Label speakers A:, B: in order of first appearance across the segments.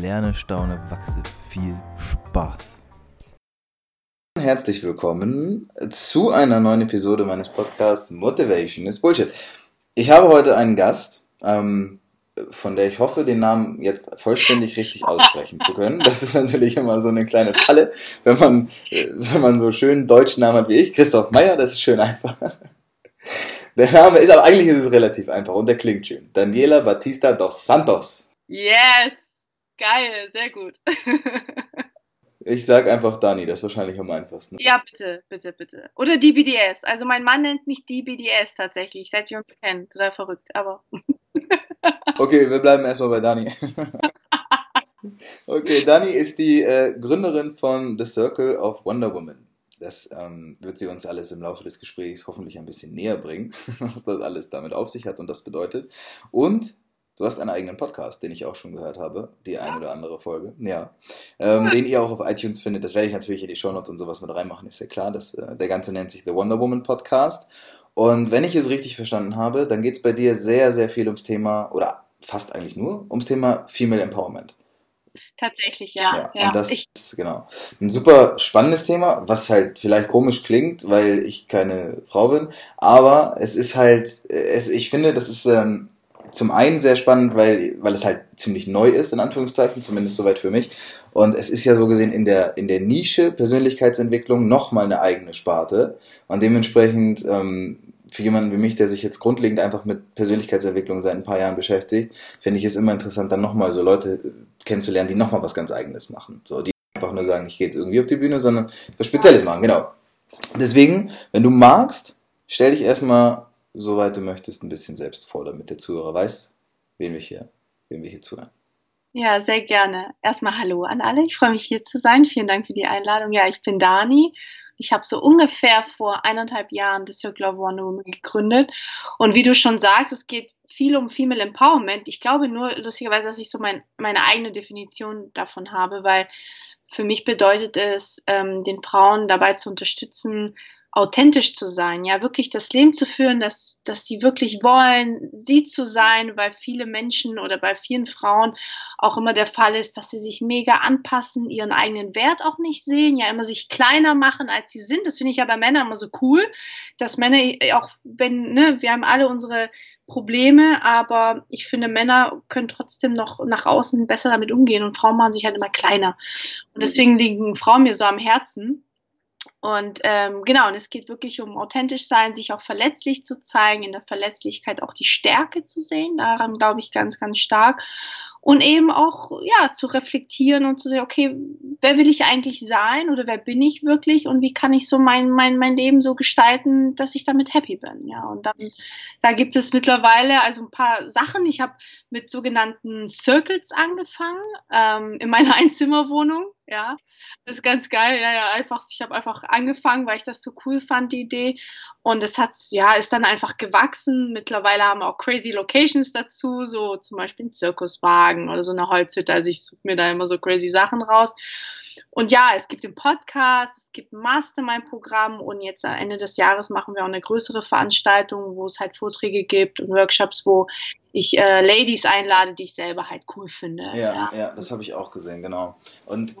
A: lerne, staune, wachse. Viel Spaß. Herzlich willkommen zu einer neuen Episode meines Podcasts Motivation is Bullshit. Ich habe heute einen Gast, ähm, von der ich hoffe, den Namen jetzt vollständig richtig aussprechen zu können. Das ist natürlich immer so eine kleine Falle, wenn man, äh, wenn man so schön deutschen Namen hat wie ich. Christoph Meyer, das ist schön einfach. Der Name ist, aber eigentlich ist es relativ einfach und der klingt schön. Daniela Batista dos Santos.
B: Yes! Geil, sehr gut.
A: ich sag einfach Dani, das ist wahrscheinlich am einfachsten.
B: Ja, bitte, bitte, bitte. Oder DBDS. Also mein Mann nennt mich DBDS tatsächlich, seit wir uns kennen. Total verrückt, aber.
A: okay, wir bleiben erstmal bei Dani. okay, Dani ist die äh, Gründerin von The Circle of Wonder Woman. Das ähm, wird sie uns alles im Laufe des Gesprächs hoffentlich ein bisschen näher bringen, was das alles damit auf sich hat und das bedeutet. Und Du hast einen eigenen Podcast, den ich auch schon gehört habe, die eine oder andere Folge. Ja. Ähm, den ihr auch auf iTunes findet. Das werde ich natürlich in die Shownotes und sowas mit reinmachen, ist ja klar. Das, äh, der ganze nennt sich The Wonder Woman Podcast. Und wenn ich es richtig verstanden habe, dann geht es bei dir sehr, sehr viel ums Thema, oder fast eigentlich nur, ums Thema Female Empowerment.
B: Tatsächlich, ja.
A: ja, ja. Und das ich ist genau ein super spannendes Thema, was halt vielleicht komisch klingt, weil ich keine Frau bin, aber es ist halt, es, ich finde, das ist ähm, zum einen sehr spannend, weil, weil es halt ziemlich neu ist, in Anführungszeichen, zumindest soweit für mich. Und es ist ja so gesehen in der, in der Nische Persönlichkeitsentwicklung nochmal eine eigene Sparte. Und dementsprechend, ähm, für jemanden wie mich, der sich jetzt grundlegend einfach mit Persönlichkeitsentwicklung seit ein paar Jahren beschäftigt, finde ich es immer interessant, dann nochmal so Leute kennenzulernen, die nochmal was ganz Eigenes machen. So, die einfach nur sagen, ich gehe jetzt irgendwie auf die Bühne, sondern was Spezielles machen, genau. Deswegen, wenn du magst, stell dich erstmal soweit du möchtest, ein bisschen selbst vor, damit der Zuhörer weiß, wen wir hier, wen wir hier zuhören.
B: Ja, sehr gerne. Erstmal Hallo an alle. Ich freue mich hier zu sein. Vielen Dank für die Einladung. Ja, ich bin Dani. Ich habe so ungefähr vor eineinhalb Jahren das Circle of Wonder Woman gegründet. Und wie du schon sagst, es geht viel um Female Empowerment. Ich glaube nur lustigerweise, dass ich so mein, meine eigene Definition davon habe, weil für mich bedeutet es, ähm, den Frauen dabei zu unterstützen, authentisch zu sein, ja, wirklich das Leben zu führen, dass, dass sie wirklich wollen, sie zu sein, weil viele Menschen oder bei vielen Frauen auch immer der Fall ist, dass sie sich mega anpassen, ihren eigenen Wert auch nicht sehen, ja, immer sich kleiner machen, als sie sind. Das finde ich ja bei Männern immer so cool, dass Männer auch, wenn, ne, wir haben alle unsere Probleme, aber ich finde, Männer können trotzdem noch nach außen besser damit umgehen und Frauen machen sich halt immer kleiner. Und deswegen liegen Frauen mir so am Herzen und ähm, genau, und es geht wirklich um authentisch sein, sich auch verletzlich zu zeigen, in der Verletzlichkeit auch die Stärke zu sehen. Daran glaube ich ganz, ganz stark. Und eben auch, ja, zu reflektieren und zu sehen, okay, wer will ich eigentlich sein oder wer bin ich wirklich und wie kann ich so mein, mein, mein Leben so gestalten, dass ich damit happy bin, ja. Und dann, da gibt es mittlerweile also ein paar Sachen. Ich habe mit sogenannten Circles angefangen, ähm, in meiner Einzimmerwohnung, ja. Das ist ganz geil, ja, ja, einfach, ich habe einfach angefangen, weil ich das so cool fand, die Idee. Und es hat, ja, ist dann einfach gewachsen. Mittlerweile haben wir auch crazy Locations dazu, so zum Beispiel ein Zirkuswagen oder so eine Holzhütte. Also ich suche mir da immer so crazy Sachen raus. Und ja, es gibt den Podcast, es gibt ein Mastermind-Programm und jetzt am Ende des Jahres machen wir auch eine größere Veranstaltung, wo es halt Vorträge gibt und Workshops, wo ich äh, Ladies einlade, die ich selber halt cool finde.
A: Ja, ja, ja das habe ich auch gesehen, genau. Und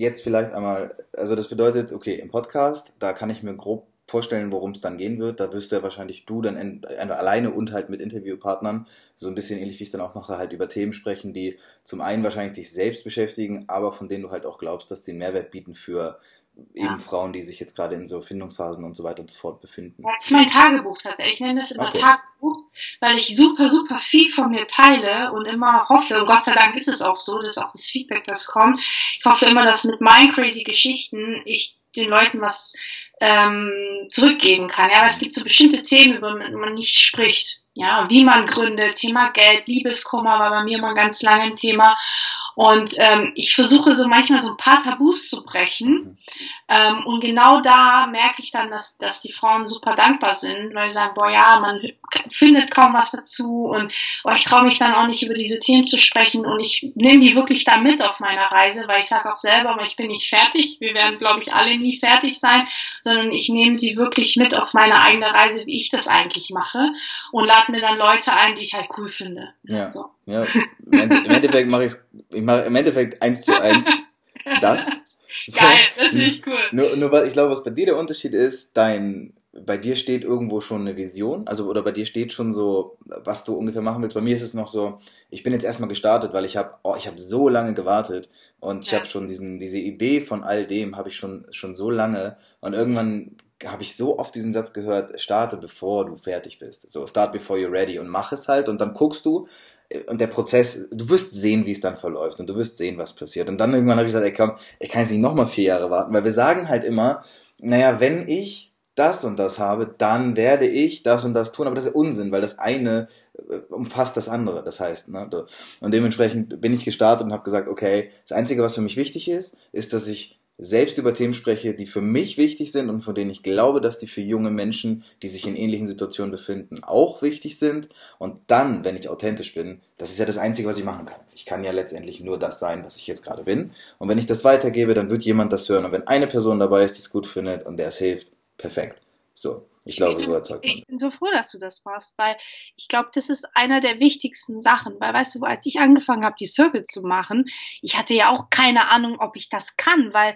A: jetzt vielleicht einmal, also das bedeutet, okay, im Podcast, da kann ich mir grob vorstellen, worum es dann gehen wird. Da wirst du ja wahrscheinlich du dann in, alleine und halt mit Interviewpartnern, so ein bisschen ähnlich wie ich es dann auch mache, halt über Themen sprechen, die zum einen wahrscheinlich dich selbst beschäftigen, aber von denen du halt auch glaubst, dass sie einen Mehrwert bieten für eben ja. Frauen, die sich jetzt gerade in so Findungsphasen und so weiter und so fort befinden.
B: Das ist mein Tagebuch tatsächlich. Ich nenne das immer okay. Tagebuch, weil ich super, super viel von mir teile und immer hoffe, und Gott sei Dank ist es auch so, das ist auch das Feedback, das kommt. Ich hoffe immer, dass mit meinen crazy Geschichten ich den Leuten was ähm, zurückgeben kann. Ja, es gibt so bestimmte Themen, über die man nicht spricht. Ja, wie man gründet, Thema Geld, Liebeskummer war bei mir immer ein ganz langes Thema. Und ähm, ich versuche so manchmal so ein paar Tabus zu brechen. Ähm, und genau da merke ich dann, dass, dass die Frauen super dankbar sind, weil sie sagen, boah ja, man findet kaum was dazu und boah, ich traue mich dann auch nicht über diese Themen zu sprechen und ich nehme die wirklich da mit auf meiner Reise, weil ich sage auch selber, ich bin nicht fertig. Wir werden, glaube ich, alle nie fertig sein, sondern ich nehme sie wirklich mit auf meine eigene Reise, wie ich das eigentlich mache und lade mir dann Leute ein, die ich halt cool finde.
A: Ja. So. ja. Im Endeffekt mache ich ich mache im Endeffekt eins zu eins das.
B: So. Geil, das finde ich cool.
A: Nur, nur ich glaube, was bei dir der Unterschied ist, dein, bei dir steht irgendwo schon eine Vision, also oder bei dir steht schon so, was du ungefähr machen willst. Bei mir ist es noch so, ich bin jetzt erstmal gestartet, weil ich habe, oh, ich habe so lange gewartet und ich ja. habe schon diesen, diese Idee von all dem habe ich schon schon so lange und irgendwann habe ich so oft diesen Satz gehört, starte bevor du fertig bist. So, start before you're ready und mach es halt und dann guckst du, und der Prozess, du wirst sehen, wie es dann verläuft und du wirst sehen, was passiert. Und dann irgendwann habe ich gesagt, ey komm, ich kann jetzt nicht nochmal vier Jahre warten, weil wir sagen halt immer, naja, wenn ich das und das habe, dann werde ich das und das tun, aber das ist Unsinn, weil das eine äh, umfasst das andere, das heißt, ne? Und dementsprechend bin ich gestartet und habe gesagt, okay, das Einzige, was für mich wichtig ist, ist, dass ich selbst über Themen spreche, die für mich wichtig sind und von denen ich glaube, dass die für junge Menschen, die sich in ähnlichen Situationen befinden, auch wichtig sind. Und dann, wenn ich authentisch bin, das ist ja das Einzige, was ich machen kann. Ich kann ja letztendlich nur das sein, was ich jetzt gerade bin. Und wenn ich das weitergebe, dann wird jemand das hören. Und wenn eine Person dabei ist, die es gut findet und der es hilft, perfekt. So. Ich glaube, so erzeugt
B: man. Ich bin so froh, dass du das machst, weil ich glaube, das ist einer der wichtigsten Sachen. Weil, weißt du, als ich angefangen habe, die Circle zu machen, ich hatte ja auch keine Ahnung, ob ich das kann, weil,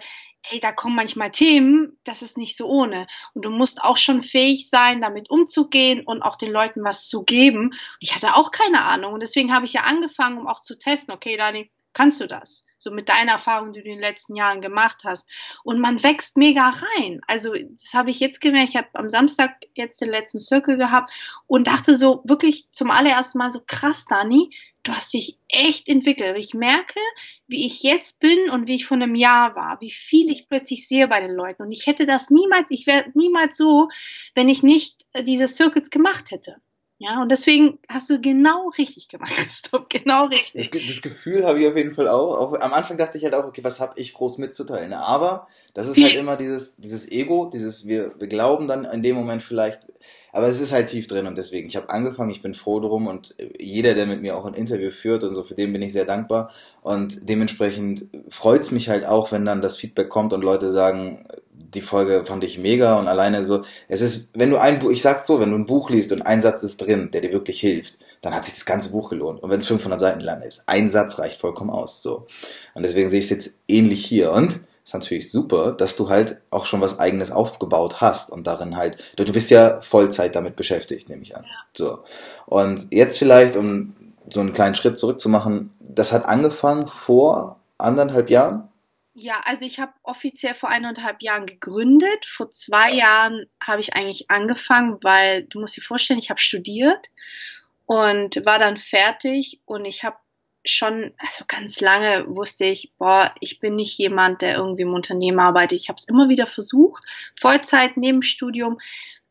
B: ey, da kommen manchmal Themen, das ist nicht so ohne. Und du musst auch schon fähig sein, damit umzugehen und auch den Leuten was zu geben. Und ich hatte auch keine Ahnung. Und deswegen habe ich ja angefangen, um auch zu testen, okay, Dani, kannst du das? So mit deiner Erfahrung, die du in den letzten Jahren gemacht hast. Und man wächst mega rein. Also das habe ich jetzt gemerkt. Ich habe am Samstag jetzt den letzten Circle gehabt und dachte so wirklich zum allerersten Mal so krass, Dani, du hast dich echt entwickelt. Ich merke, wie ich jetzt bin und wie ich vor einem Jahr war, wie viel ich plötzlich sehe bei den Leuten. Und ich hätte das niemals, ich wäre niemals so, wenn ich nicht diese Circuits gemacht hätte. Ja, und deswegen hast du genau richtig gemacht, Christoph, genau richtig.
A: Das, das Gefühl habe ich auf jeden Fall auch. auch. Am Anfang dachte ich halt auch, okay, was habe ich groß mitzuteilen? Aber das ist halt immer dieses, dieses Ego, dieses, wir, wir glauben dann in dem Moment vielleicht, aber es ist halt tief drin und deswegen, ich habe angefangen, ich bin froh drum und jeder, der mit mir auch ein Interview führt und so, für den bin ich sehr dankbar und dementsprechend freut's mich halt auch, wenn dann das Feedback kommt und Leute sagen, die Folge fand ich mega und alleine so, es ist, wenn du ein Buch, ich sag's so, wenn du ein Buch liest und ein Satz ist drin, der dir wirklich hilft, dann hat sich das ganze Buch gelohnt. Und wenn es 500 Seiten lang ist, ein Satz reicht vollkommen aus, so. Und deswegen sehe ich es jetzt ähnlich hier und ist natürlich super, dass du halt auch schon was eigenes aufgebaut hast und darin halt, du, du bist ja Vollzeit damit beschäftigt, nehme ich an. So. Und jetzt vielleicht, um so einen kleinen Schritt zurückzumachen, das hat angefangen vor anderthalb Jahren?
B: Ja, also ich habe offiziell vor eineinhalb Jahren gegründet. Vor zwei Jahren habe ich eigentlich angefangen, weil du musst dir vorstellen, ich habe studiert und war dann fertig und ich habe schon, also ganz lange wusste ich, boah, ich bin nicht jemand, der irgendwie im Unternehmen arbeitet. Ich habe es immer wieder versucht, Vollzeit, neben Studium.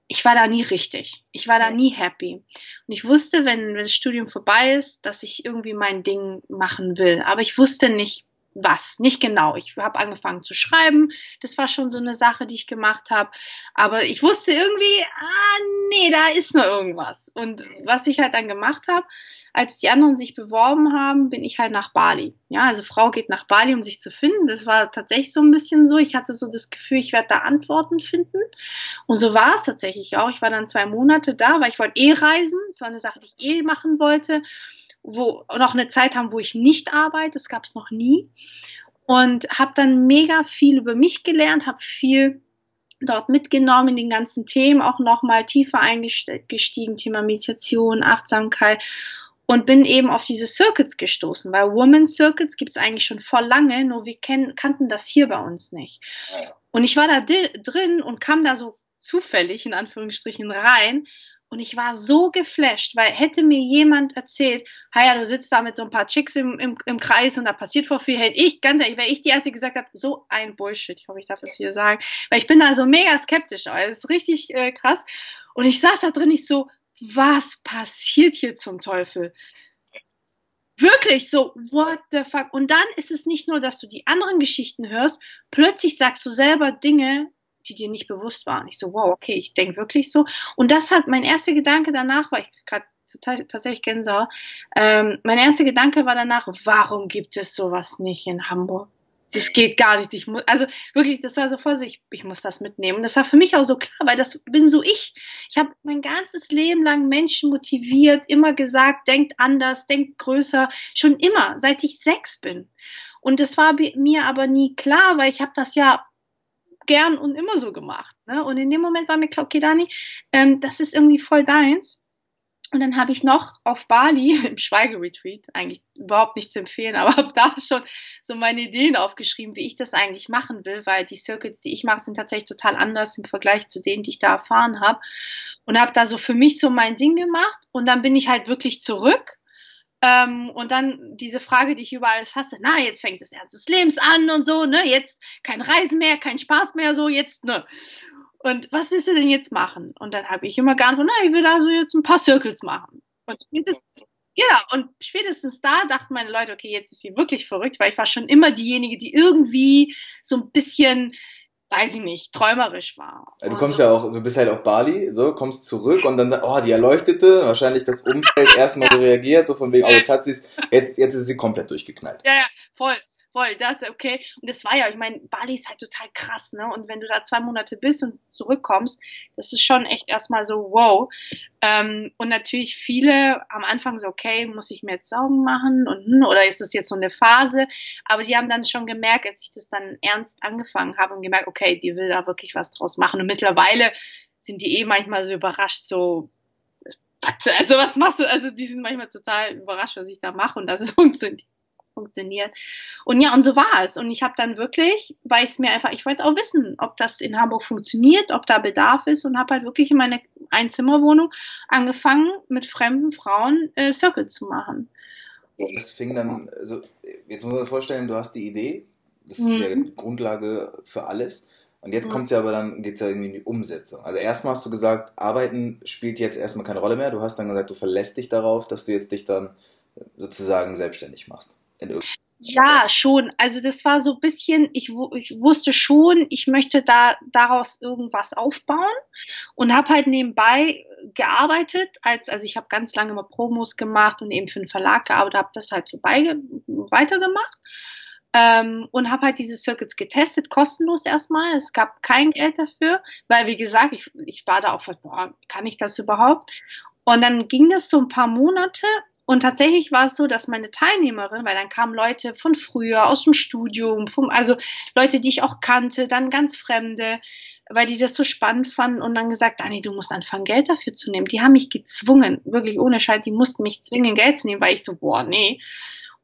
B: Ich war da nie richtig. Ich war da nie happy. Und ich wusste, wenn, wenn das Studium vorbei ist, dass ich irgendwie mein Ding machen will. Aber ich wusste nicht, was, nicht genau. Ich habe angefangen zu schreiben, das war schon so eine Sache, die ich gemacht habe, aber ich wusste irgendwie, ah nee, da ist noch irgendwas. Und was ich halt dann gemacht habe, als die anderen sich beworben haben, bin ich halt nach Bali. Ja, also Frau geht nach Bali, um sich zu finden. Das war tatsächlich so ein bisschen so. Ich hatte so das Gefühl, ich werde da Antworten finden. Und so war es tatsächlich auch. Ich war dann zwei Monate da, weil ich wollte eh reisen. Das war eine Sache, die ich eh machen wollte wo noch eine Zeit haben, wo ich nicht arbeite, das gab es noch nie. Und habe dann mega viel über mich gelernt, habe viel dort mitgenommen in den ganzen Themen, auch nochmal tiefer eingestiegen, Thema Meditation, Achtsamkeit und bin eben auf diese Circuits gestoßen, weil Woman Circuits gibt es eigentlich schon vor lange, nur wir kennen, kannten das hier bei uns nicht. Und ich war da drin und kam da so zufällig in Anführungsstrichen rein und ich war so geflasht, weil hätte mir jemand erzählt, ja, du sitzt da mit so ein paar Chicks im, im, im Kreis und da passiert vor viel, hätte ich, ganz ehrlich, wäre ich die Erste gesagt habe, so ein Bullshit, ich hoffe, ich darf das hier sagen, weil ich bin da so mega skeptisch, aber es ist richtig äh, krass. Und ich saß da drin, ich so, was passiert hier zum Teufel? Wirklich so, what the fuck? Und dann ist es nicht nur, dass du die anderen Geschichten hörst, plötzlich sagst du selber Dinge, die dir nicht bewusst waren. Ich so, wow, okay, ich denke wirklich so. Und das hat mein erster Gedanke danach, war ich gerade tatsächlich Gänsehaut. Ähm, mein erster Gedanke war danach, warum gibt es sowas nicht in Hamburg? Das geht gar nicht. Ich muss, also wirklich, das war so voll so, ich, ich muss das mitnehmen. Und das war für mich auch so klar, weil das bin so ich. Ich habe mein ganzes Leben lang Menschen motiviert, immer gesagt, denkt anders, denkt größer, schon immer, seit ich sechs bin. Und das war mir aber nie klar, weil ich habe das ja gern und immer so gemacht. Ne? Und in dem Moment war mir klar, okay, Dani, ähm, das ist irgendwie voll deins. Und dann habe ich noch auf Bali im Schweigeretreat, eigentlich überhaupt nicht zu empfehlen, aber habe da schon so meine Ideen aufgeschrieben, wie ich das eigentlich machen will, weil die Circuits, die ich mache, sind tatsächlich total anders im Vergleich zu denen, die ich da erfahren habe. Und habe da so für mich so mein Ding gemacht und dann bin ich halt wirklich zurück. Ähm, und dann diese Frage, die ich überall hasse, na, jetzt fängt das Ernst des Lebens an und so, ne, jetzt kein Reisen mehr, kein Spaß mehr, so, jetzt, ne. Und was willst du denn jetzt machen? Und dann habe ich immer geantwortet, na, ich will da so jetzt ein paar Circles machen. Und spätestens, ja, und spätestens da dachten meine Leute, okay, jetzt ist sie wirklich verrückt, weil ich war schon immer diejenige, die irgendwie so ein bisschen, weiß ich nicht, träumerisch war.
A: Du kommst so. ja auch, du bist halt auf Bali, so, kommst zurück und dann, oh, die Erleuchtete, wahrscheinlich das Umfeld erstmal ja. so reagiert, so von wegen, oh, jetzt hat sie es, jetzt, jetzt ist sie komplett durchgeknallt.
B: Ja, ja, voll voll, dachte, okay. Und das war ja, ich meine, Bali ist halt total krass, ne? Und wenn du da zwei Monate bist und zurückkommst, das ist schon echt erstmal so, wow. Ähm, und natürlich viele am Anfang so, okay, muss ich mir jetzt Sorgen machen und hm, oder ist das jetzt so eine Phase? Aber die haben dann schon gemerkt, als ich das dann ernst angefangen habe und gemerkt, okay, die will da wirklich was draus machen. Und mittlerweile sind die eh manchmal so überrascht, so, also was machst du? Also die sind manchmal total überrascht, was ich da mache und das funktioniert funktioniert. Und ja, und so war es. Und ich habe dann wirklich, weil ich es mir einfach, ich wollte auch wissen, ob das in Hamburg funktioniert, ob da Bedarf ist und habe halt wirklich in meine Einzimmerwohnung angefangen, mit fremden Frauen äh, Circle zu machen.
A: Das fing dann, also jetzt muss man sich vorstellen, du hast die Idee, das ist mhm. ja die Grundlage für alles. Und jetzt mhm. kommt es ja aber dann, geht es ja irgendwie in die Umsetzung. Also erstmal hast du gesagt, Arbeiten spielt jetzt erstmal keine Rolle mehr. Du hast dann gesagt, du verlässt dich darauf, dass du jetzt dich dann sozusagen selbstständig machst.
B: Ja, schon. Also das war so ein bisschen, ich, ich, wusste schon, ich möchte da daraus irgendwas aufbauen und habe halt nebenbei gearbeitet, als also ich habe ganz lange mal Promos gemacht und eben für einen Verlag gearbeitet, habe das halt so bei, weitergemacht ähm, und habe halt diese Circuits getestet, kostenlos erstmal. Es gab kein Geld dafür, weil wie gesagt, ich, ich war da auch, boah, kann ich das überhaupt? Und dann ging das so ein paar Monate und tatsächlich war es so, dass meine Teilnehmerin, weil dann kamen Leute von früher, aus dem Studium, vom, also Leute, die ich auch kannte, dann ganz Fremde, weil die das so spannend fanden und dann gesagt, Dani, du musst anfangen, Geld dafür zu nehmen. Die haben mich gezwungen, wirklich ohne Scheiß, die mussten mich zwingen, Geld zu nehmen, weil ich so, boah, nee.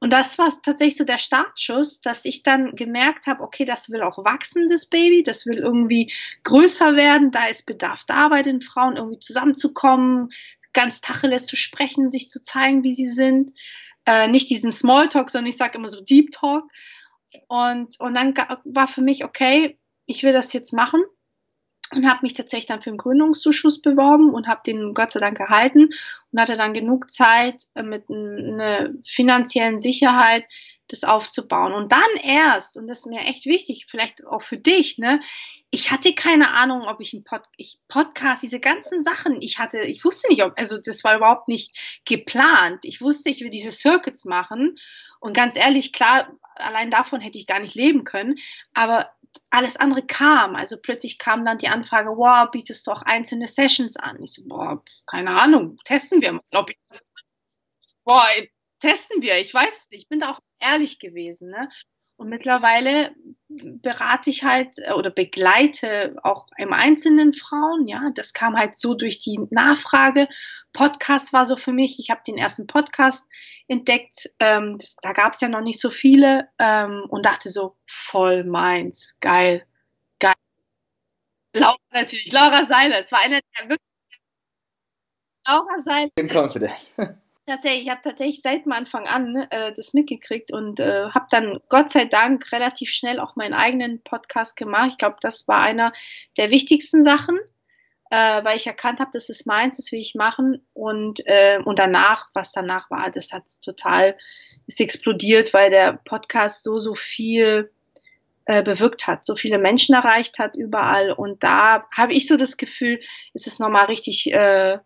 B: Und das war tatsächlich so der Startschuss, dass ich dann gemerkt habe, okay, das will auch wachsen, das Baby, das will irgendwie größer werden, da ist Bedarf da bei den Frauen, irgendwie zusammenzukommen, ganz Tacheles zu sprechen, sich zu zeigen, wie sie sind. Äh, nicht diesen Smalltalk, sondern ich sage immer so Deep Talk. Und, und dann war für mich, okay, ich will das jetzt machen und habe mich tatsächlich dann für einen Gründungszuschuss beworben und habe den Gott sei Dank erhalten und hatte dann genug Zeit äh, mit einer finanziellen Sicherheit das aufzubauen. Und dann erst, und das ist mir echt wichtig, vielleicht auch für dich, ne, ich hatte keine Ahnung, ob ich ein Pod, ich Podcast, diese ganzen Sachen, ich hatte, ich wusste nicht, ob, also das war überhaupt nicht geplant. Ich wusste, ich will diese Circuits machen. Und ganz ehrlich, klar, allein davon hätte ich gar nicht leben können. Aber alles andere kam. Also plötzlich kam dann die Anfrage, wow, bietest du auch einzelne Sessions an? Ich so, boah, keine Ahnung, testen wir mal. Boah, testen wir, ich weiß es nicht. Ich bin da auch ehrlich gewesen, ne? Und mittlerweile berate ich halt äh, oder begleite auch im Einzelnen Frauen. Ja, das kam halt so durch die Nachfrage. Podcast war so für mich. Ich habe den ersten Podcast entdeckt. Ähm, das, da gab es ja noch nicht so viele ähm, und dachte so voll meins, geil, geil. Laura natürlich, Laura Seiler. Es war einer der wirklich Laura Seiler. Bin confident. Tatsächlich, ich habe tatsächlich seit dem Anfang an äh, das mitgekriegt und äh, habe dann Gott sei Dank relativ schnell auch meinen eigenen Podcast gemacht. Ich glaube, das war einer der wichtigsten Sachen, äh, weil ich erkannt habe, das ist meins, das will ich machen. Und, äh, und danach, was danach war, das hat total, ist explodiert, weil der Podcast so, so viel äh, bewirkt hat, so viele Menschen erreicht hat überall. Und da habe ich so das Gefühl, ist es nochmal richtig äh,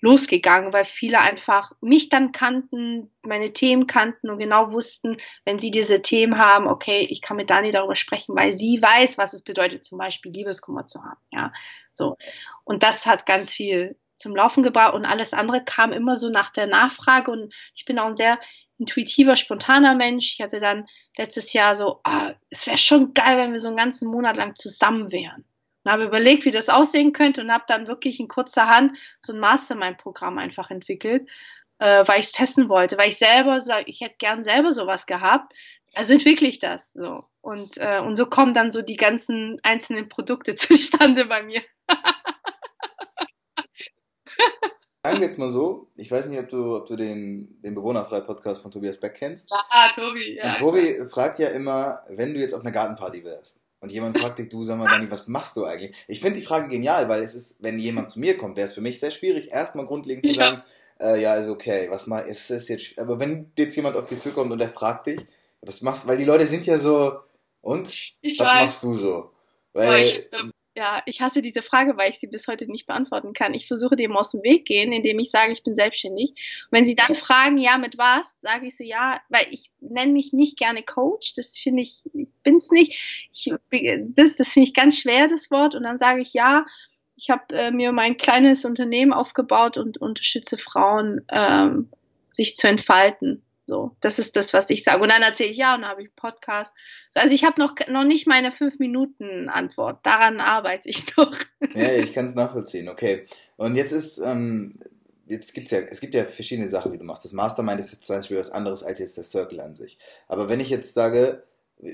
B: losgegangen, weil viele einfach mich dann kannten, meine Themen kannten und genau wussten, wenn sie diese Themen haben, okay, ich kann mit Dani darüber sprechen, weil sie weiß, was es bedeutet, zum Beispiel Liebeskummer zu haben. Ja, so. Und das hat ganz viel zum Laufen gebracht und alles andere kam immer so nach der Nachfrage und ich bin auch ein sehr intuitiver, spontaner Mensch. Ich hatte dann letztes Jahr so, ah, es wäre schon geil, wenn wir so einen ganzen Monat lang zusammen wären und habe überlegt, wie das aussehen könnte und habe dann wirklich in kurzer Hand so ein Mastermind-Programm einfach entwickelt, äh, weil ich es testen wollte, weil ich selber, ich hätte gern selber sowas gehabt. Also entwickle ich das so. Und, äh, und so kommen dann so die ganzen einzelnen Produkte zustande bei mir.
A: Sagen wir jetzt mal so, ich weiß nicht, ob du, ob du den, den Bewohnerfrei-Podcast von Tobias Beck kennst.
B: Ah, Tobi, ja.
A: Und Tobi fragt ja immer, wenn du jetzt auf einer Gartenparty wärst und jemand fragt dich, du sag mal, Dani, was machst du eigentlich? Ich finde die Frage genial, weil es ist, wenn jemand zu mir kommt, wäre es für mich sehr schwierig, erstmal grundlegend zu sagen, ja, äh, ja ist okay, was mal, ist es jetzt, aber wenn jetzt jemand auf dich zukommt und er fragt dich, was machst du, weil die Leute sind ja so, und?
B: Ich
A: was
B: weiß.
A: machst du so? Weil,
B: ich, ähm, ja, ich hasse diese Frage, weil ich sie bis heute nicht beantworten kann. Ich versuche dem aus dem Weg gehen, indem ich sage, ich bin selbstständig. Und wenn sie dann fragen, ja, mit was, sage ich so, ja, weil ich nenne mich nicht gerne Coach. Das finde ich, ich bin's nicht. Ich, das das finde ich ganz schwer, das Wort. Und dann sage ich, ja, ich habe äh, mir mein kleines Unternehmen aufgebaut und unterstütze Frauen, ähm, sich zu entfalten. So, das ist das, was ich sage. Und dann erzähle ich, ja, und dann habe ich einen Podcast. So, also ich habe noch, noch nicht meine fünf Minuten Antwort. Daran arbeite ich noch.
A: Ja, ich kann es nachvollziehen. Okay. Und jetzt ist, ähm, jetzt gibt's ja, es gibt ja verschiedene Sachen, die du machst. Das Mastermind ist jetzt zum Beispiel was anderes als jetzt der Circle an sich. Aber wenn ich jetzt sage,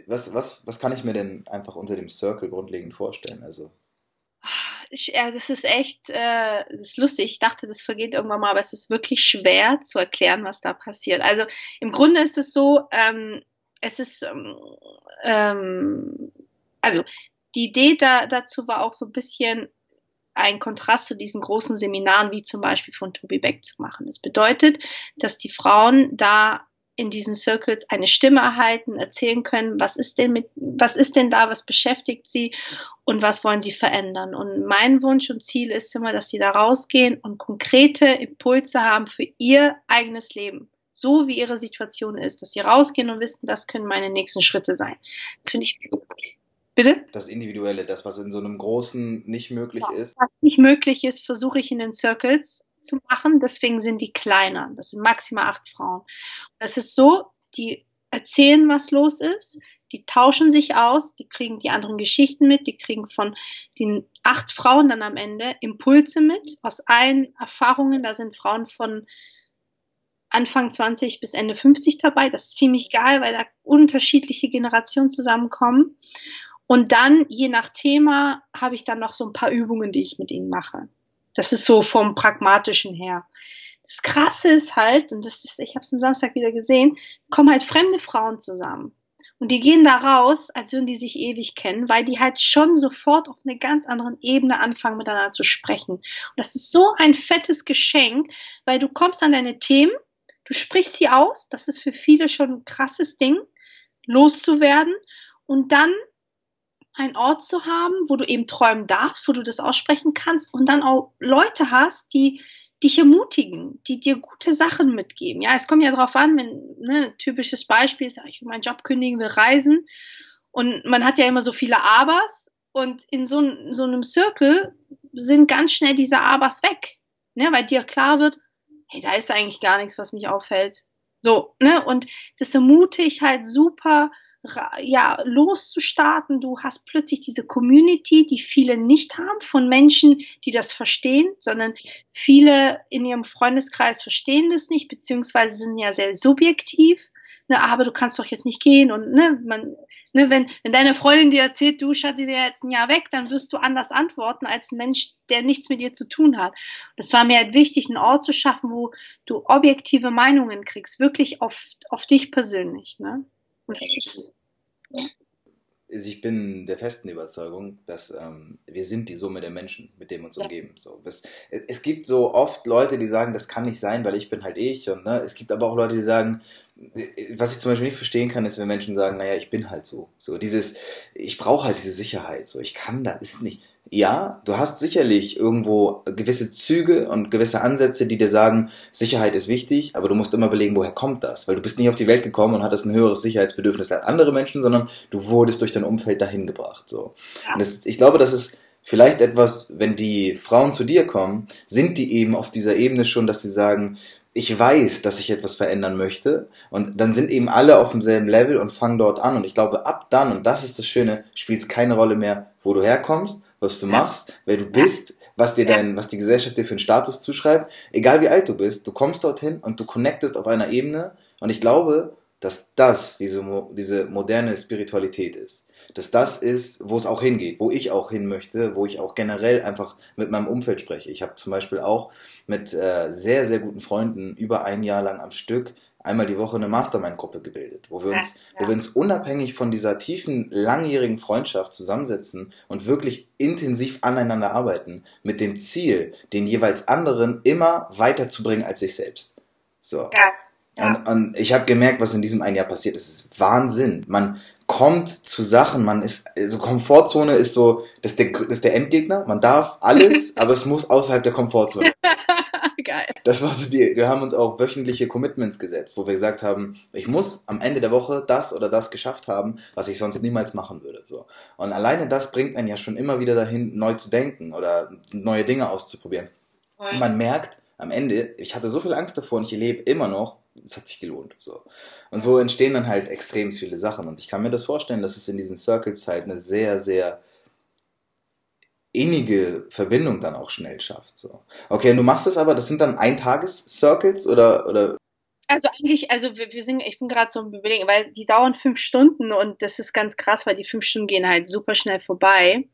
A: was, was, was kann ich mir denn einfach unter dem Circle grundlegend vorstellen? Also
B: ich, ja, das ist echt, äh, das ist lustig. Ich dachte, das vergeht irgendwann mal, aber es ist wirklich schwer zu erklären, was da passiert. Also im Grunde ist es so, ähm, es ist, ähm, ähm, also die Idee da, dazu war auch so ein bisschen ein Kontrast zu diesen großen Seminaren, wie zum Beispiel von Tobi Beck zu machen. Das bedeutet, dass die Frauen da in diesen Circles eine Stimme erhalten, erzählen können, was ist denn mit, was ist denn da, was beschäftigt sie und was wollen sie verändern. Und mein Wunsch und Ziel ist immer, dass sie da rausgehen und konkrete Impulse haben für ihr eigenes Leben. So wie ihre Situation ist, dass sie rausgehen und wissen, das können meine nächsten Schritte sein. Finde ich Bitte?
A: Das Individuelle, das, was in so einem Großen nicht möglich ja, ist.
B: Was nicht möglich ist, versuche ich in den Circles zu machen. Deswegen sind die kleiner. Das sind maximal acht Frauen. Das ist so, die erzählen, was los ist. Die tauschen sich aus, die kriegen die anderen Geschichten mit, die kriegen von den acht Frauen dann am Ende Impulse mit aus allen Erfahrungen. Da sind Frauen von Anfang 20 bis Ende 50 dabei. Das ist ziemlich geil, weil da unterschiedliche Generationen zusammenkommen. Und dann, je nach Thema, habe ich dann noch so ein paar Übungen, die ich mit ihnen mache. Das ist so vom Pragmatischen her. Das Krasse ist halt, und das ist, ich habe es am Samstag wieder gesehen, kommen halt fremde Frauen zusammen. Und die gehen da raus, als würden die sich ewig kennen, weil die halt schon sofort auf einer ganz anderen Ebene anfangen, miteinander zu sprechen. Und das ist so ein fettes Geschenk, weil du kommst an deine Themen, du sprichst sie aus, das ist für viele schon ein krasses Ding, loszuwerden. Und dann einen Ort zu haben, wo du eben träumen darfst, wo du das aussprechen kannst und dann auch Leute hast, die dich ermutigen, die dir gute Sachen mitgeben. Ja, es kommt ja darauf an, wenn, ne, typisches Beispiel ist, ich will meinen Job kündigen, will reisen und man hat ja immer so viele Abers und in so, so einem Circle sind ganz schnell diese Abers weg, ne, weil dir klar wird, hey, da ist eigentlich gar nichts, was mich auffällt. So, ne, und das ermutigt halt super, ja, loszustarten. Du hast plötzlich diese Community, die viele nicht haben, von Menschen, die das verstehen, sondern viele in ihrem Freundeskreis verstehen das nicht, beziehungsweise sind ja sehr subjektiv. Ne, aber du kannst doch jetzt nicht gehen und ne, man, ne, wenn, wenn deine Freundin dir erzählt, du Schatzi, wäre jetzt ein Jahr weg, dann wirst du anders antworten als ein Mensch, der nichts mit dir zu tun hat. Das war mir halt wichtig, einen Ort zu schaffen, wo du objektive Meinungen kriegst, wirklich auf, auf dich persönlich. Ne? Und das ist
A: ich bin der festen Überzeugung, dass ähm, wir sind die Summe der Menschen, mit denen wir uns ja. umgeben. So, es, es gibt so oft Leute, die sagen, das kann nicht sein, weil ich bin halt ich. Und ne, es gibt aber auch Leute, die sagen, was ich zum Beispiel nicht verstehen kann, ist, wenn Menschen sagen, naja, ich bin halt so. So dieses, ich brauche halt diese Sicherheit. So, ich kann das, ist nicht ja, du hast sicherlich irgendwo gewisse Züge und gewisse Ansätze, die dir sagen, Sicherheit ist wichtig, aber du musst immer überlegen, woher kommt das? Weil du bist nicht auf die Welt gekommen und hattest ein höheres Sicherheitsbedürfnis als andere Menschen, sondern du wurdest durch dein Umfeld dahin gebracht. So. Ja. Das, ich glaube, das ist vielleicht etwas, wenn die Frauen zu dir kommen, sind die eben auf dieser Ebene schon, dass sie sagen, ich weiß, dass ich etwas verändern möchte und dann sind eben alle auf demselben Level und fangen dort an und ich glaube, ab dann, und das ist das Schöne, spielt es keine Rolle mehr, wo du herkommst, was du machst, wer du bist, was dir dein, was die Gesellschaft dir für einen Status zuschreibt, egal wie alt du bist, du kommst dorthin und du connectest auf einer Ebene. Und ich glaube, dass das diese, diese moderne Spiritualität ist. Dass das ist, wo es auch hingeht, wo ich auch hin möchte, wo ich auch generell einfach mit meinem Umfeld spreche. Ich habe zum Beispiel auch mit äh, sehr, sehr guten Freunden über ein Jahr lang am Stück einmal die Woche eine Mastermind-Gruppe gebildet, wo wir uns, ja, ja. wo wir uns unabhängig von dieser tiefen, langjährigen Freundschaft zusammensetzen und wirklich intensiv aneinander arbeiten, mit dem Ziel, den jeweils anderen immer weiterzubringen als sich selbst. So. Ja. Und, und ich habe gemerkt, was in diesem einen Jahr passiert ist. Es ist Wahnsinn. Man, kommt zu Sachen, man ist, also Komfortzone ist so, das ist der, das ist der Endgegner, man darf alles, aber es muss außerhalb der Komfortzone. Geil. Das war so die, wir haben uns auch wöchentliche Commitments gesetzt, wo wir gesagt haben, ich muss am Ende der Woche das oder das geschafft haben, was ich sonst niemals machen würde. So. Und alleine das bringt einen ja schon immer wieder dahin, neu zu denken oder neue Dinge auszuprobieren. Und man merkt am Ende, ich hatte so viel Angst davor und ich lebe immer noch, es hat sich gelohnt. So. Und so entstehen dann halt extrem viele Sachen. Und ich kann mir das vorstellen, dass es in diesen Circles halt eine sehr, sehr innige Verbindung dann auch schnell schafft. So. Okay, und du machst das aber, das sind dann Eintages-Circles oder, oder
B: also eigentlich, also wir, wir sind, ich bin gerade so im Überlegen, weil die dauern fünf Stunden und das ist ganz krass, weil die fünf Stunden gehen halt super schnell vorbei.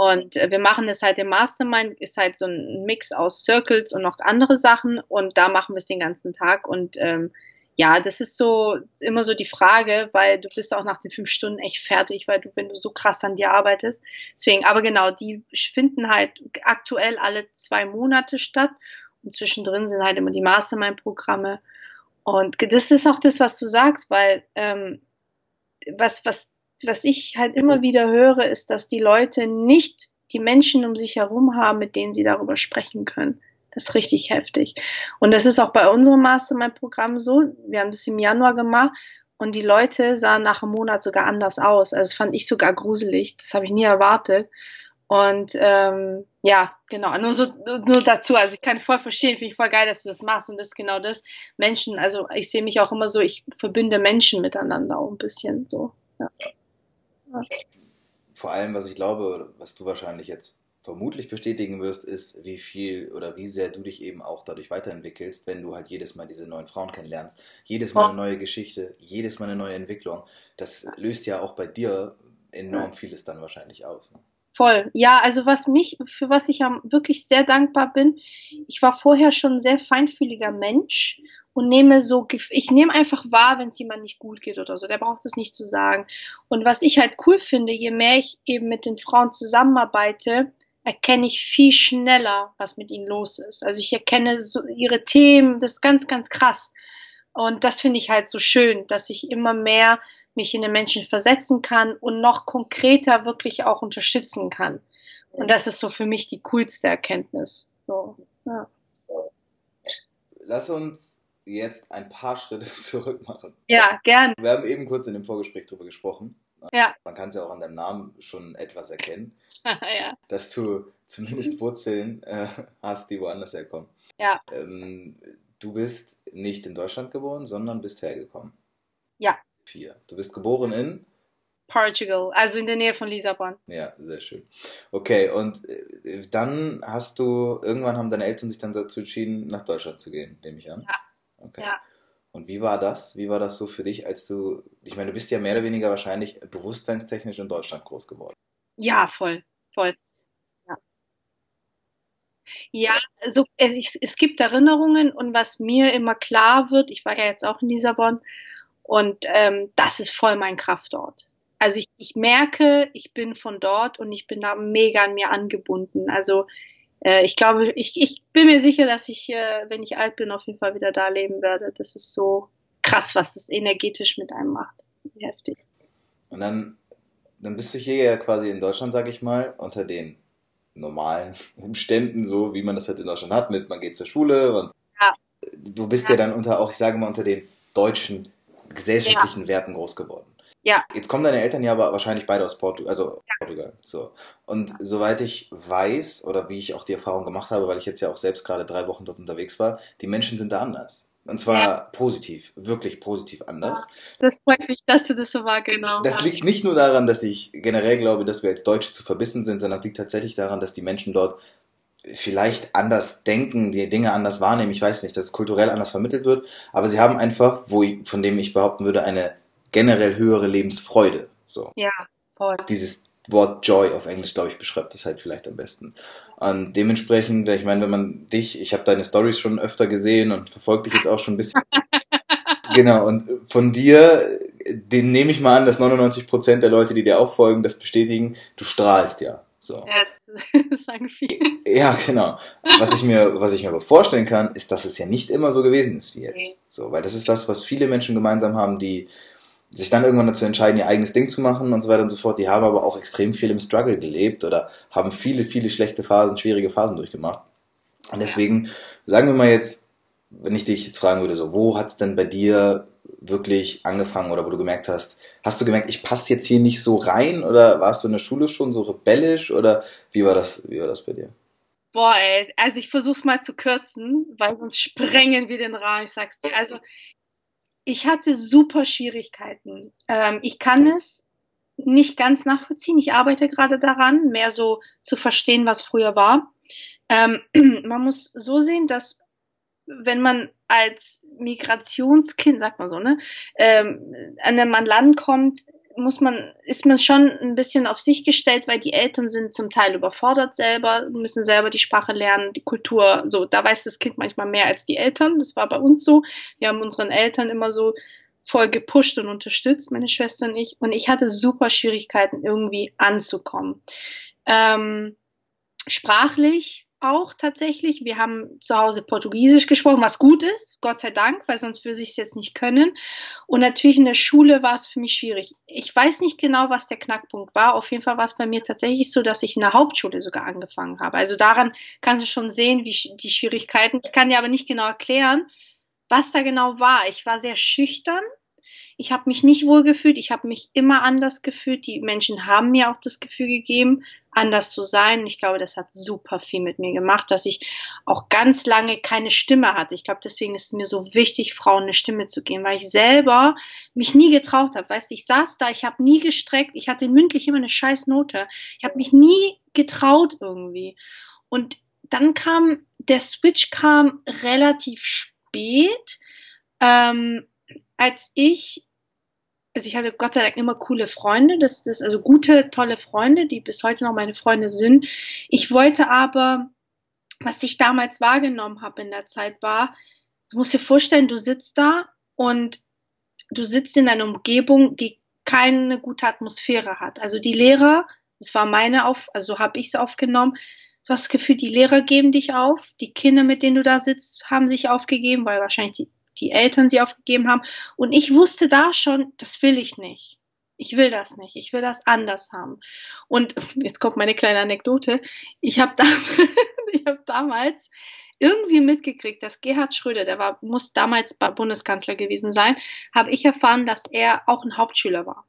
B: Und äh, wir machen das halt im Mastermind, ist halt so ein Mix aus Circles und noch andere Sachen und da machen wir es den ganzen Tag und ähm, ja, das ist so immer so die Frage, weil du bist auch nach den fünf Stunden echt fertig, weil du, wenn du so krass an dir arbeitest. Deswegen, aber genau, die finden halt aktuell alle zwei Monate statt und zwischendrin sind halt immer die Mastermind-Programme. Und das ist auch das, was du sagst, weil ähm, was, was, was ich halt immer wieder höre, ist, dass die Leute nicht die Menschen um sich herum haben, mit denen sie darüber sprechen können. Das ist richtig heftig. Und das ist auch bei unserem Mastermind-Programm so. Wir haben das im Januar gemacht und die Leute sahen nach einem Monat sogar anders aus. Also das fand ich sogar gruselig. Das habe ich nie erwartet. Und ähm, ja, genau, nur so nur dazu. Also ich kann voll verstehen, finde ich voll geil, dass du das machst. Und das ist genau das. Menschen, also ich sehe mich auch immer so, ich verbinde Menschen miteinander auch ein bisschen so. Ja.
A: Vor allem, was ich glaube, was du wahrscheinlich jetzt vermutlich bestätigen wirst, ist, wie viel oder wie sehr du dich eben auch dadurch weiterentwickelst, wenn du halt jedes Mal diese neuen Frauen kennenlernst. Jedes Mal eine neue Geschichte, jedes Mal eine neue Entwicklung. Das löst ja auch bei dir enorm vieles dann wahrscheinlich aus. Ne?
B: Voll. Ja, also was mich, für was ich wirklich sehr dankbar bin, ich war vorher schon ein sehr feinfühliger Mensch und nehme so, ich nehme einfach wahr, wenn es jemand nicht gut geht oder so. Der braucht es nicht zu sagen. Und was ich halt cool finde, je mehr ich eben mit den Frauen zusammenarbeite, erkenne ich viel schneller, was mit ihnen los ist. Also ich erkenne so ihre Themen, das ist ganz, ganz krass. Und das finde ich halt so schön, dass ich immer mehr mich in den Menschen versetzen kann und noch konkreter wirklich auch unterstützen kann. Und das ist so für mich die coolste Erkenntnis. So, ja.
A: Lass uns jetzt ein paar Schritte zurück machen.
B: Ja, gern.
A: Wir haben eben kurz in dem Vorgespräch darüber gesprochen.
B: Ja.
A: Man kann es ja auch an deinem Namen schon etwas erkennen.
B: ja.
A: dass du zumindest Wurzeln äh, hast, die woanders herkommen.
B: Ja.
A: Ähm, du bist nicht in Deutschland geboren, sondern bist hergekommen.
B: Ja.
A: Vier. Du bist geboren in?
B: Portugal, also in der Nähe von Lissabon.
A: Ja, sehr schön. Okay, und äh, dann hast du, irgendwann haben deine Eltern sich dann dazu entschieden, nach Deutschland zu gehen, nehme ich an.
B: Ja.
A: Okay.
B: Ja.
A: Und wie war das? Wie war das so für dich, als du, ich meine, du bist ja mehr oder weniger wahrscheinlich bewusstseinstechnisch in Deutschland groß geworden.
B: Ja, voll, voll. Ja, ja also es, es gibt Erinnerungen und was mir immer klar wird, ich war ja jetzt auch in Lissabon und ähm, das ist voll mein Kraftort. Also ich, ich merke, ich bin von dort und ich bin da mega an mir angebunden. Also äh, ich glaube, ich, ich bin mir sicher, dass ich, äh, wenn ich alt bin, auf jeden Fall wieder da leben werde. Das ist so krass, was das energetisch mit einem macht. Heftig.
A: Und dann, dann bist du hier ja quasi in Deutschland, sag ich mal, unter den normalen Umständen, so wie man das halt in Deutschland hat, mit man geht zur Schule und ja. du bist ja. ja. dann unter auch, ich sage mal, unter den deutschen gesellschaftlichen ja. Werten groß geworden.
B: Ja.
A: Jetzt kommen deine Eltern ja aber wahrscheinlich beide aus Portugal, also Portugal. So. Und soweit ich weiß, oder wie ich auch die Erfahrung gemacht habe, weil ich jetzt ja auch selbst gerade drei Wochen dort unterwegs war, die Menschen sind da anders. Und zwar ja. positiv, wirklich positiv anders.
B: Das freut mich, dass du das so wahrgenommen hast.
A: Das liegt nicht nur daran, dass ich generell glaube, dass wir als Deutsche zu verbissen sind, sondern es liegt tatsächlich daran, dass die Menschen dort vielleicht anders denken, die Dinge anders wahrnehmen. Ich weiß nicht, dass es kulturell anders vermittelt wird, aber sie haben einfach, wo ich, von dem ich behaupten würde, eine generell höhere Lebensfreude. So.
B: Ja, voll.
A: Dieses Wort Joy auf Englisch, glaube ich, beschreibt das halt vielleicht am besten. Und dementsprechend, ich meine, wenn man dich, ich habe deine Stories schon öfter gesehen und verfolge dich jetzt auch schon ein bisschen. genau, und von dir, den nehme ich mal an, dass 99% der Leute, die dir auch folgen, das bestätigen, du strahlst ja. So.
B: Ja, das sagen viele.
A: Ja, genau. Was ich mir, was ich mir aber vorstellen kann, ist, dass es ja nicht immer so gewesen ist wie jetzt. Okay. So, weil das ist das, was viele Menschen gemeinsam haben, die sich dann irgendwann dazu entscheiden, ihr eigenes Ding zu machen und so weiter und so fort. Die haben aber auch extrem viel im Struggle gelebt oder haben viele, viele schlechte Phasen, schwierige Phasen durchgemacht. Und deswegen, sagen wir mal jetzt, wenn ich dich jetzt fragen würde, so, wo hat es denn bei dir wirklich angefangen oder wo du gemerkt hast, hast du gemerkt, ich passe jetzt hier nicht so rein oder warst du in der Schule schon so rebellisch oder wie war das, wie war das bei dir?
B: Boah, ey, also ich versuch's mal zu kürzen, weil sonst sprengen wir den Rahmen, ich sag's dir. Also ich hatte super Schwierigkeiten. Ähm, ich kann es nicht ganz nachvollziehen. Ich arbeite gerade daran, mehr so zu verstehen, was früher war. Ähm, man muss so sehen, dass wenn man als Migrationskind, sagt man so, ne, ähm, an einem Land kommt, muss man, ist man schon ein bisschen auf sich gestellt, weil die Eltern sind zum Teil überfordert selber, müssen selber die Sprache lernen, die Kultur, so, da weiß das Kind manchmal mehr als die Eltern. Das war bei uns so. Wir haben unseren Eltern immer so voll gepusht und unterstützt, meine Schwester und ich. Und ich hatte super Schwierigkeiten, irgendwie anzukommen. Ähm, sprachlich auch tatsächlich. Wir haben zu Hause Portugiesisch gesprochen, was gut ist, Gott sei Dank, weil sonst würde ich es jetzt nicht können. Und natürlich in der Schule war es für mich schwierig. Ich weiß nicht genau, was der Knackpunkt war. Auf jeden Fall war es bei mir tatsächlich so, dass ich in der Hauptschule sogar angefangen habe. Also daran kannst du schon sehen, wie die Schwierigkeiten. Ich kann dir aber nicht genau erklären, was da genau war. Ich war sehr schüchtern ich habe mich nicht wohl gefühlt, ich habe mich immer anders gefühlt. Die Menschen haben mir auch das Gefühl gegeben, anders zu sein. Ich glaube, das hat super viel mit mir gemacht, dass ich auch ganz lange keine Stimme hatte. Ich glaube, deswegen ist es mir so wichtig, Frauen eine Stimme zu geben, weil ich selber mich nie getraut habe. Weißt ich saß da, ich habe nie gestreckt, ich hatte mündlich immer eine scheiß Note. Ich habe mich nie getraut irgendwie. Und dann kam, der Switch kam relativ spät, ähm, als ich also ich hatte Gott sei Dank immer coole Freunde, das, das, also gute, tolle Freunde, die bis heute noch meine Freunde sind. Ich wollte aber, was ich damals wahrgenommen habe in der Zeit war, du musst dir vorstellen, du sitzt da und du sitzt in einer Umgebung, die keine gute Atmosphäre hat. Also die Lehrer, das war meine auf, also habe ich es aufgenommen, du hast das Gefühl, die Lehrer geben dich auf, die Kinder, mit denen du da sitzt, haben sich aufgegeben, weil wahrscheinlich die die Eltern sie aufgegeben haben. Und ich wusste da schon, das will ich nicht. Ich will das nicht. Ich will das anders haben. Und jetzt kommt meine kleine Anekdote. Ich habe da, hab damals irgendwie mitgekriegt, dass Gerhard Schröder, der war, muss damals Bundeskanzler gewesen sein, habe ich erfahren, dass er auch ein Hauptschüler war.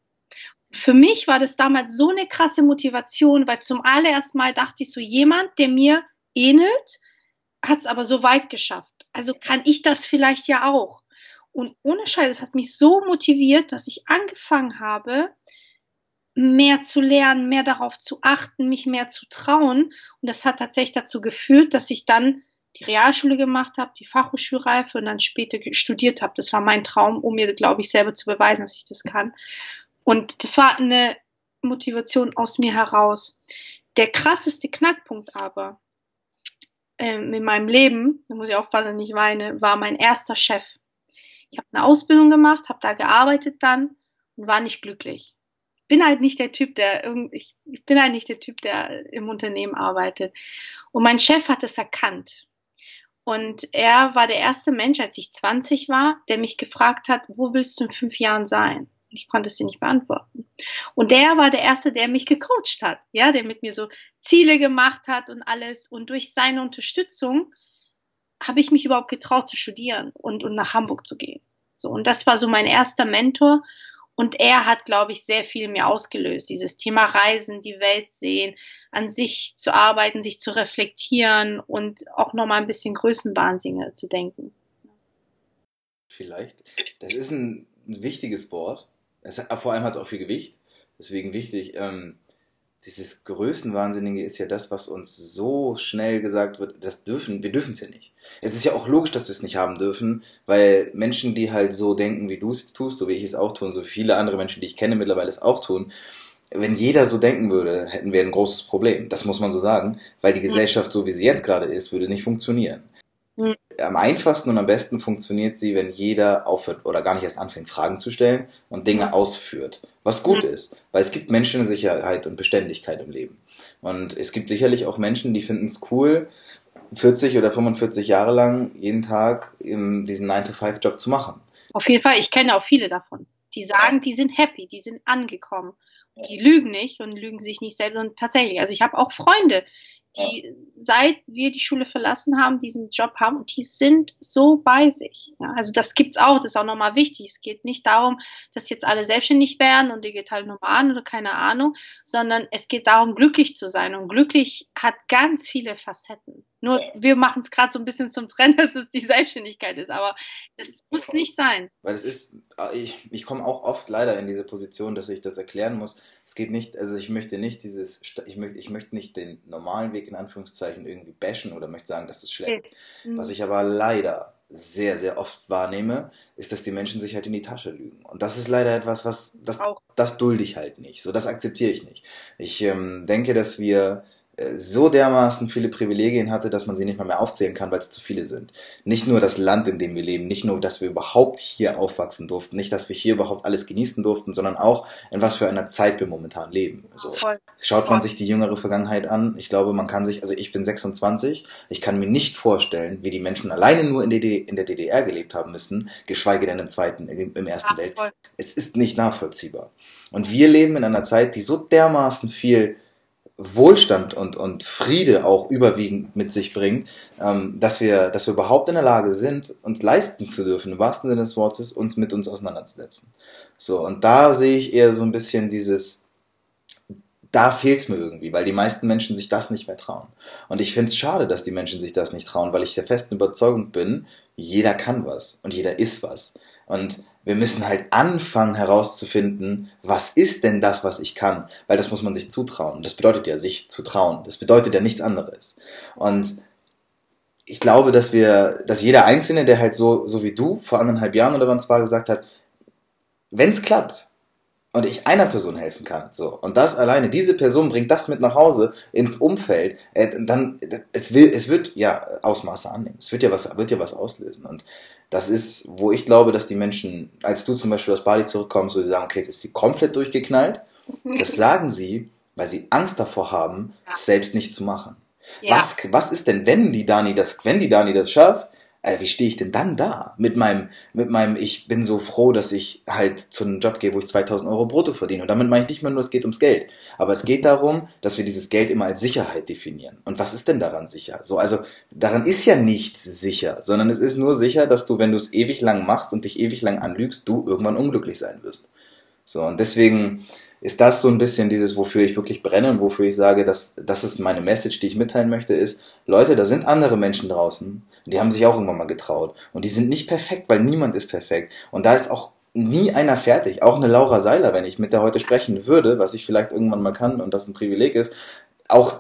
B: Für mich war das damals so eine krasse Motivation, weil zum allerersten Mal dachte ich so, jemand, der mir ähnelt, hat es aber so weit geschafft also kann ich das vielleicht ja auch. Und ohne Scheiß, es hat mich so motiviert, dass ich angefangen habe, mehr zu lernen, mehr darauf zu achten, mich mehr zu trauen. Und das hat tatsächlich dazu geführt, dass ich dann die Realschule gemacht habe, die Fachhochschulreife und dann später studiert habe. Das war mein Traum, um mir, glaube ich, selber zu beweisen, dass ich das kann. Und das war eine Motivation aus mir heraus. Der krasseste Knackpunkt aber, ähm, in meinem Leben, da muss ich aufpassen, dass ich weine, war mein erster Chef. Ich habe eine Ausbildung gemacht, habe da gearbeitet dann und war nicht glücklich. bin halt nicht der Typ, der ich, ich bin halt nicht der Typ, der im Unternehmen arbeitet. Und mein Chef hat es erkannt. Und er war der erste Mensch, als ich 20 war, der mich gefragt hat, wo willst du in fünf Jahren sein? Ich konnte es dir nicht beantworten. Und der war der erste, der mich gecoacht hat, ja, der mit mir so Ziele gemacht hat und alles. Und durch seine Unterstützung habe ich mich überhaupt getraut zu studieren und, und nach Hamburg zu gehen. So, und das war so mein erster Mentor. Und er hat, glaube ich, sehr viel mir ausgelöst. Dieses Thema Reisen, die Welt sehen, an sich zu arbeiten, sich zu reflektieren und auch nochmal ein bisschen Größenwahnsinn zu denken.
A: Vielleicht. Das ist ein wichtiges Wort. Es, vor allem hat es auch viel Gewicht. Deswegen wichtig. Ähm, dieses Größenwahnsinnige ist ja das, was uns so schnell gesagt wird, das dürfen, wir dürfen es ja nicht. Es ist ja auch logisch, dass wir es nicht haben dürfen, weil Menschen, die halt so denken, wie du es jetzt tust, so wie ich es auch tue, und so viele andere Menschen, die ich kenne, mittlerweile es auch tun, wenn jeder so denken würde, hätten wir ein großes Problem. Das muss man so sagen, weil die Gesellschaft, so wie sie jetzt gerade ist, würde nicht funktionieren. Mhm. Am einfachsten und am besten funktioniert sie, wenn jeder aufhört oder gar nicht erst anfängt, Fragen zu stellen und Dinge mhm. ausführt. Was gut mhm. ist, weil es gibt Menschensicherheit und Beständigkeit im Leben. Und es gibt sicherlich auch Menschen, die finden es cool, 40 oder 45 Jahre lang jeden Tag diesen 9-to-5-Job zu machen.
B: Auf jeden Fall, ich kenne auch viele davon. Die sagen, die sind happy, die sind angekommen. Die lügen nicht und lügen sich nicht selbst. Und tatsächlich, also ich habe auch Freunde, die ja. seit wir die Schule verlassen haben, diesen Job haben und die sind so bei sich. Ja, also das gibt's auch, das ist auch nochmal wichtig. Es geht nicht darum, dass jetzt alle selbstständig werden und digital Nomaden oder keine Ahnung, sondern es geht darum, glücklich zu sein. Und glücklich hat ganz viele Facetten. Nur wir machen es gerade so ein bisschen zum Trend, dass es die Selbstständigkeit ist, aber das muss nicht sein.
A: Weil es ist, ich, ich komme auch oft leider in diese Position, dass ich das erklären muss. Es geht nicht, also ich möchte nicht dieses, ich möchte, ich möchte nicht den normalen Weg in Anführungszeichen irgendwie bashen oder möchte sagen, das ist schlecht. Mhm. Was ich aber leider sehr, sehr oft wahrnehme, ist, dass die Menschen sich halt in die Tasche lügen. Und das ist leider etwas, was, das, das dulde ich halt nicht. So, das akzeptiere ich nicht. Ich ähm, denke, dass wir so dermaßen viele Privilegien hatte, dass man sie nicht mal mehr aufzählen kann, weil es zu viele sind. Nicht nur das Land, in dem wir leben, nicht nur, dass wir überhaupt hier aufwachsen durften, nicht, dass wir hier überhaupt alles genießen durften, sondern auch, in was für einer Zeit wir momentan leben. So. Schaut man sich die jüngere Vergangenheit an, ich glaube, man kann sich, also ich bin 26, ich kann mir nicht vorstellen, wie die Menschen alleine nur in der, DDR gelebt haben müssen, geschweige denn im zweiten, im ersten Weltkrieg. Es ist nicht nachvollziehbar. Und wir leben in einer Zeit, die so dermaßen viel Wohlstand und, und Friede auch überwiegend mit sich bringt, ähm, dass, wir, dass wir überhaupt in der Lage sind, uns leisten zu dürfen, im wahrsten Sinne des Wortes, uns mit uns auseinanderzusetzen. So, und da sehe ich eher so ein bisschen dieses, da fehlt es mir irgendwie, weil die meisten Menschen sich das nicht mehr trauen. Und ich finde es schade, dass die Menschen sich das nicht trauen, weil ich der festen Überzeugung bin, jeder kann was und jeder ist was. Und wir müssen halt anfangen herauszufinden, was ist denn das, was ich kann? Weil das muss man sich zutrauen. Das bedeutet ja, sich zu trauen. Das bedeutet ja nichts anderes. Und ich glaube, dass wir, dass jeder Einzelne, der halt so, so wie du vor anderthalb Jahren oder wann es war, gesagt hat, wenn es klappt und ich einer Person helfen kann, so, und das alleine, diese Person bringt das mit nach Hause ins Umfeld, äh, dann, es will, es wird ja Ausmaße annehmen. Es wird ja was, wird ja was auslösen. Und das ist, wo ich glaube, dass die Menschen, als du zum Beispiel aus Bali zurückkommst, so sie sagen, okay, jetzt ist sie komplett durchgeknallt. Das sagen sie, weil sie Angst davor haben, ja. selbst nicht zu machen. Ja. Was, was ist denn, wenn die Dani das, wenn die Dani das schafft, äh, wie stehe ich denn dann da? Mit meinem, mit meinem, ich bin so froh, dass ich halt zu einem Job gehe, wo ich 2000 Euro brutto verdiene. Und damit meine ich nicht mehr nur, es geht ums Geld. Aber es geht darum, dass wir dieses Geld immer als Sicherheit definieren. Und was ist denn daran sicher? So, also, daran ist ja nichts sicher, sondern es ist nur sicher, dass du, wenn du es ewig lang machst und dich ewig lang anlügst, du irgendwann unglücklich sein wirst. So, und deswegen, ist das so ein bisschen dieses, wofür ich wirklich brenne und wofür ich sage, dass das ist meine Message, die ich mitteilen möchte, ist, Leute, da sind andere Menschen draußen, die haben sich auch irgendwann mal getraut. Und die sind nicht perfekt, weil niemand ist perfekt. Und da ist auch nie einer fertig. Auch eine Laura Seiler, wenn ich mit der heute sprechen würde, was ich vielleicht irgendwann mal kann und das ein Privileg ist, auch die